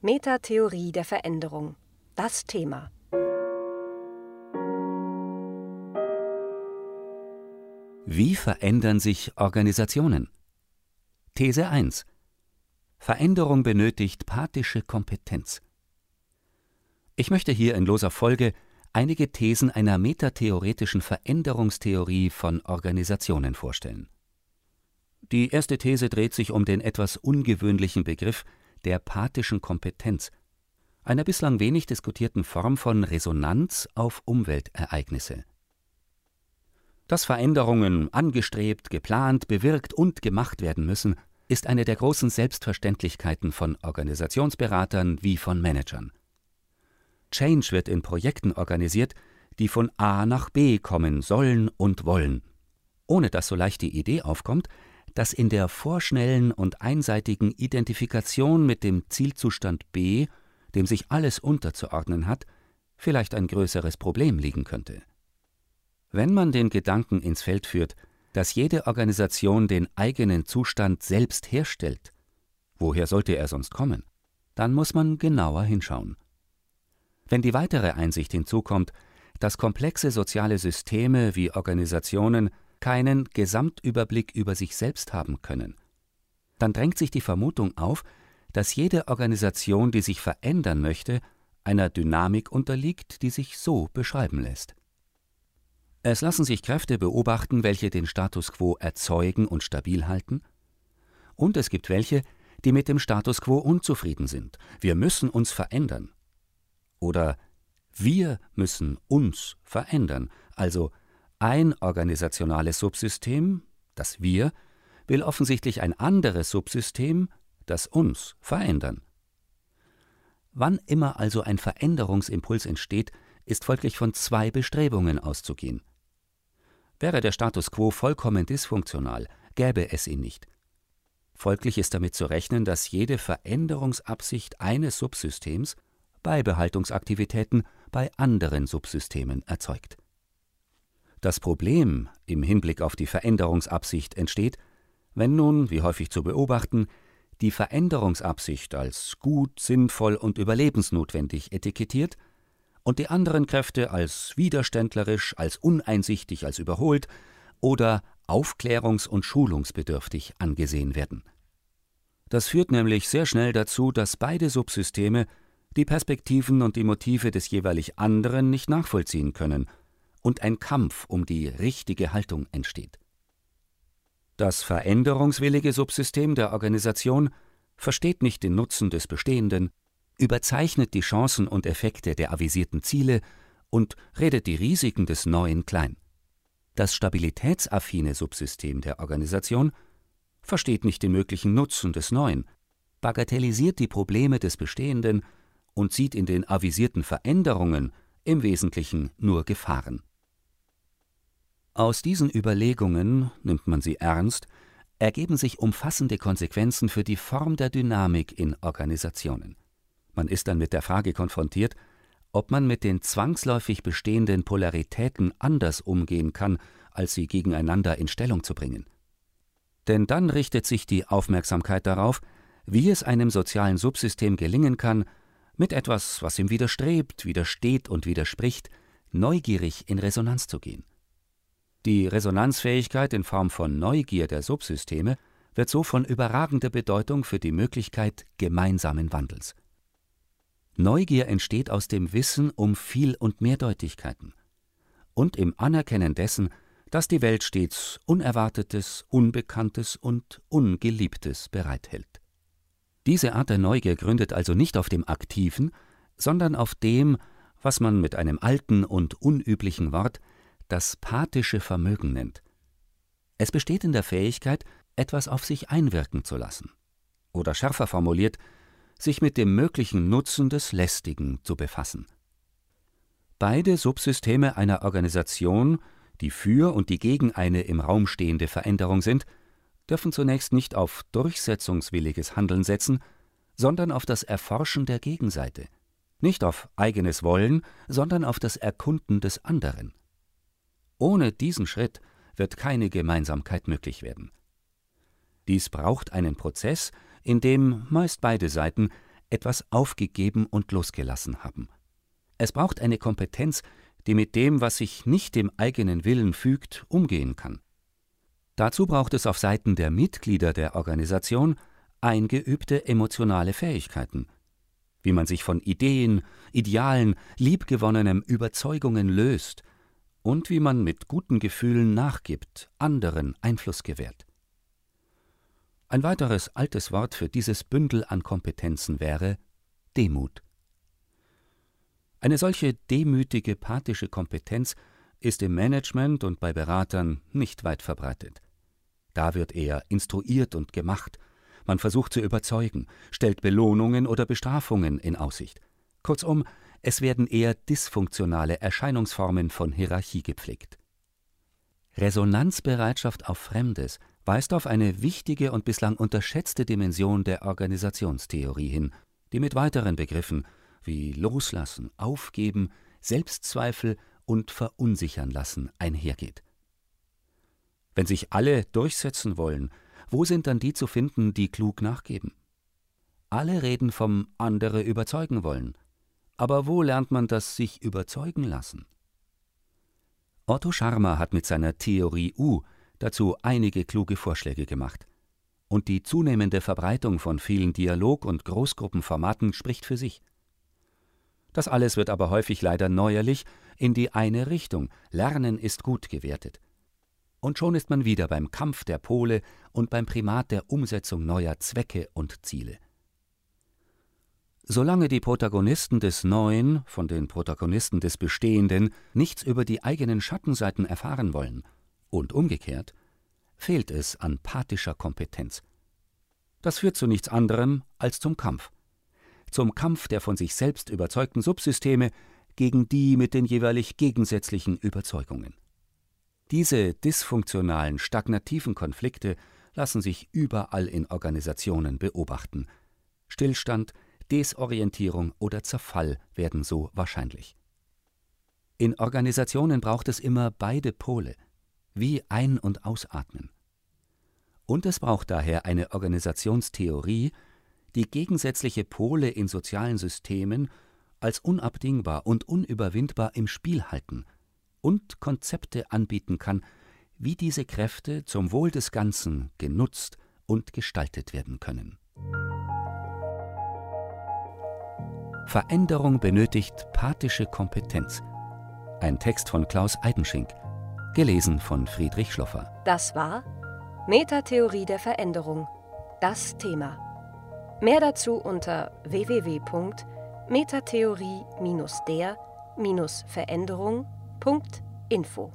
Metatheorie der Veränderung. Das Thema. Wie verändern sich Organisationen? These 1. Veränderung benötigt pathische Kompetenz. Ich möchte hier in loser Folge einige Thesen einer metatheoretischen Veränderungstheorie von Organisationen vorstellen. Die erste These dreht sich um den etwas ungewöhnlichen Begriff der pathischen Kompetenz, einer bislang wenig diskutierten Form von Resonanz auf Umweltereignisse. Dass Veränderungen angestrebt, geplant, bewirkt und gemacht werden müssen, ist eine der großen Selbstverständlichkeiten von Organisationsberatern wie von Managern. Change wird in Projekten organisiert, die von A nach B kommen sollen und wollen, ohne dass so leicht die Idee aufkommt, dass in der vorschnellen und einseitigen Identifikation mit dem Zielzustand B, dem sich alles unterzuordnen hat, vielleicht ein größeres Problem liegen könnte. Wenn man den Gedanken ins Feld führt, dass jede Organisation den eigenen Zustand selbst herstellt, woher sollte er sonst kommen, dann muss man genauer hinschauen. Wenn die weitere Einsicht hinzukommt, dass komplexe soziale Systeme wie Organisationen keinen Gesamtüberblick über sich selbst haben können, dann drängt sich die Vermutung auf, dass jede Organisation, die sich verändern möchte, einer Dynamik unterliegt, die sich so beschreiben lässt. Es lassen sich Kräfte beobachten, welche den Status quo erzeugen und stabil halten, und es gibt welche, die mit dem Status quo unzufrieden sind. Wir müssen uns verändern. Oder wir müssen uns verändern, also ein organisationales Subsystem, das Wir, will offensichtlich ein anderes Subsystem, das uns, verändern. Wann immer also ein Veränderungsimpuls entsteht, ist folglich von zwei Bestrebungen auszugehen. Wäre der Status quo vollkommen dysfunktional, gäbe es ihn nicht. Folglich ist damit zu rechnen, dass jede Veränderungsabsicht eines Subsystems Beibehaltungsaktivitäten bei anderen Subsystemen erzeugt. Das Problem im Hinblick auf die Veränderungsabsicht entsteht, wenn nun, wie häufig zu beobachten, die Veränderungsabsicht als gut, sinnvoll und überlebensnotwendig etikettiert und die anderen Kräfte als widerständlerisch, als uneinsichtig, als überholt oder aufklärungs- und schulungsbedürftig angesehen werden. Das führt nämlich sehr schnell dazu, dass beide Subsysteme die Perspektiven und die Motive des jeweilig anderen nicht nachvollziehen können und ein Kampf um die richtige Haltung entsteht. Das veränderungswillige Subsystem der Organisation versteht nicht den Nutzen des Bestehenden, überzeichnet die Chancen und Effekte der avisierten Ziele und redet die Risiken des Neuen klein. Das stabilitätsaffine Subsystem der Organisation versteht nicht den möglichen Nutzen des Neuen, bagatellisiert die Probleme des Bestehenden und sieht in den avisierten Veränderungen im Wesentlichen nur Gefahren. Aus diesen Überlegungen, nimmt man sie ernst, ergeben sich umfassende Konsequenzen für die Form der Dynamik in Organisationen. Man ist dann mit der Frage konfrontiert, ob man mit den zwangsläufig bestehenden Polaritäten anders umgehen kann, als sie gegeneinander in Stellung zu bringen. Denn dann richtet sich die Aufmerksamkeit darauf, wie es einem sozialen Subsystem gelingen kann, mit etwas, was ihm widerstrebt, widersteht und widerspricht, neugierig in Resonanz zu gehen. Die Resonanzfähigkeit in Form von Neugier der Subsysteme wird so von überragender Bedeutung für die Möglichkeit gemeinsamen Wandels. Neugier entsteht aus dem Wissen um Viel- und Mehrdeutigkeiten und im Anerkennen dessen, dass die Welt stets Unerwartetes, Unbekanntes und Ungeliebtes bereithält. Diese Art der Neugier gründet also nicht auf dem Aktiven, sondern auf dem, was man mit einem alten und unüblichen Wort das pathische Vermögen nennt. Es besteht in der Fähigkeit, etwas auf sich einwirken zu lassen. Oder schärfer formuliert, sich mit dem möglichen Nutzen des Lästigen zu befassen. Beide Subsysteme einer Organisation, die für und die gegen eine im Raum stehende Veränderung sind, dürfen zunächst nicht auf durchsetzungswilliges Handeln setzen, sondern auf das Erforschen der Gegenseite, nicht auf eigenes Wollen, sondern auf das Erkunden des anderen. Ohne diesen Schritt wird keine Gemeinsamkeit möglich werden. Dies braucht einen Prozess, in dem meist beide Seiten etwas aufgegeben und losgelassen haben. Es braucht eine Kompetenz, die mit dem, was sich nicht dem eigenen Willen fügt, umgehen kann. Dazu braucht es auf Seiten der Mitglieder der Organisation eingeübte emotionale Fähigkeiten, wie man sich von Ideen, Idealen, liebgewonnenem Überzeugungen löst und wie man mit guten Gefühlen nachgibt, anderen Einfluss gewährt. Ein weiteres altes Wort für dieses Bündel an Kompetenzen wäre Demut. Eine solche demütige pathische Kompetenz ist im Management und bei Beratern nicht weit verbreitet. Da wird eher instruiert und gemacht, man versucht zu überzeugen, stellt Belohnungen oder Bestrafungen in Aussicht. Kurzum, es werden eher dysfunktionale Erscheinungsformen von Hierarchie gepflegt. Resonanzbereitschaft auf Fremdes weist auf eine wichtige und bislang unterschätzte Dimension der Organisationstheorie hin, die mit weiteren Begriffen wie Loslassen, Aufgeben, Selbstzweifel und Verunsichern lassen einhergeht. Wenn sich alle durchsetzen wollen, wo sind dann die zu finden, die klug nachgeben? Alle reden vom andere überzeugen wollen, aber wo lernt man das sich überzeugen lassen? Otto Scharmer hat mit seiner Theorie U dazu einige kluge Vorschläge gemacht. Und die zunehmende Verbreitung von vielen Dialog- und Großgruppenformaten spricht für sich. Das alles wird aber häufig leider neuerlich in die eine Richtung, Lernen ist gut gewertet. Und schon ist man wieder beim Kampf der Pole und beim Primat der Umsetzung neuer Zwecke und Ziele. Solange die Protagonisten des Neuen von den Protagonisten des Bestehenden nichts über die eigenen Schattenseiten erfahren wollen, und umgekehrt, fehlt es an pathischer Kompetenz. Das führt zu nichts anderem als zum Kampf. Zum Kampf der von sich selbst überzeugten Subsysteme gegen die mit den jeweilig gegensätzlichen Überzeugungen. Diese dysfunktionalen, stagnativen Konflikte lassen sich überall in Organisationen beobachten. Stillstand, Desorientierung oder Zerfall werden so wahrscheinlich. In Organisationen braucht es immer beide Pole, wie Ein- und Ausatmen. Und es braucht daher eine Organisationstheorie, die gegensätzliche Pole in sozialen Systemen als unabdingbar und unüberwindbar im Spiel halten und Konzepte anbieten kann, wie diese Kräfte zum Wohl des Ganzen genutzt und gestaltet werden können. Veränderung benötigt pathische Kompetenz. Ein Text von Klaus Eidenschink, gelesen von Friedrich Schloffer. Das war Metatheorie der Veränderung. Das Thema. Mehr dazu unter www.metatheorie-der-veränderung.info.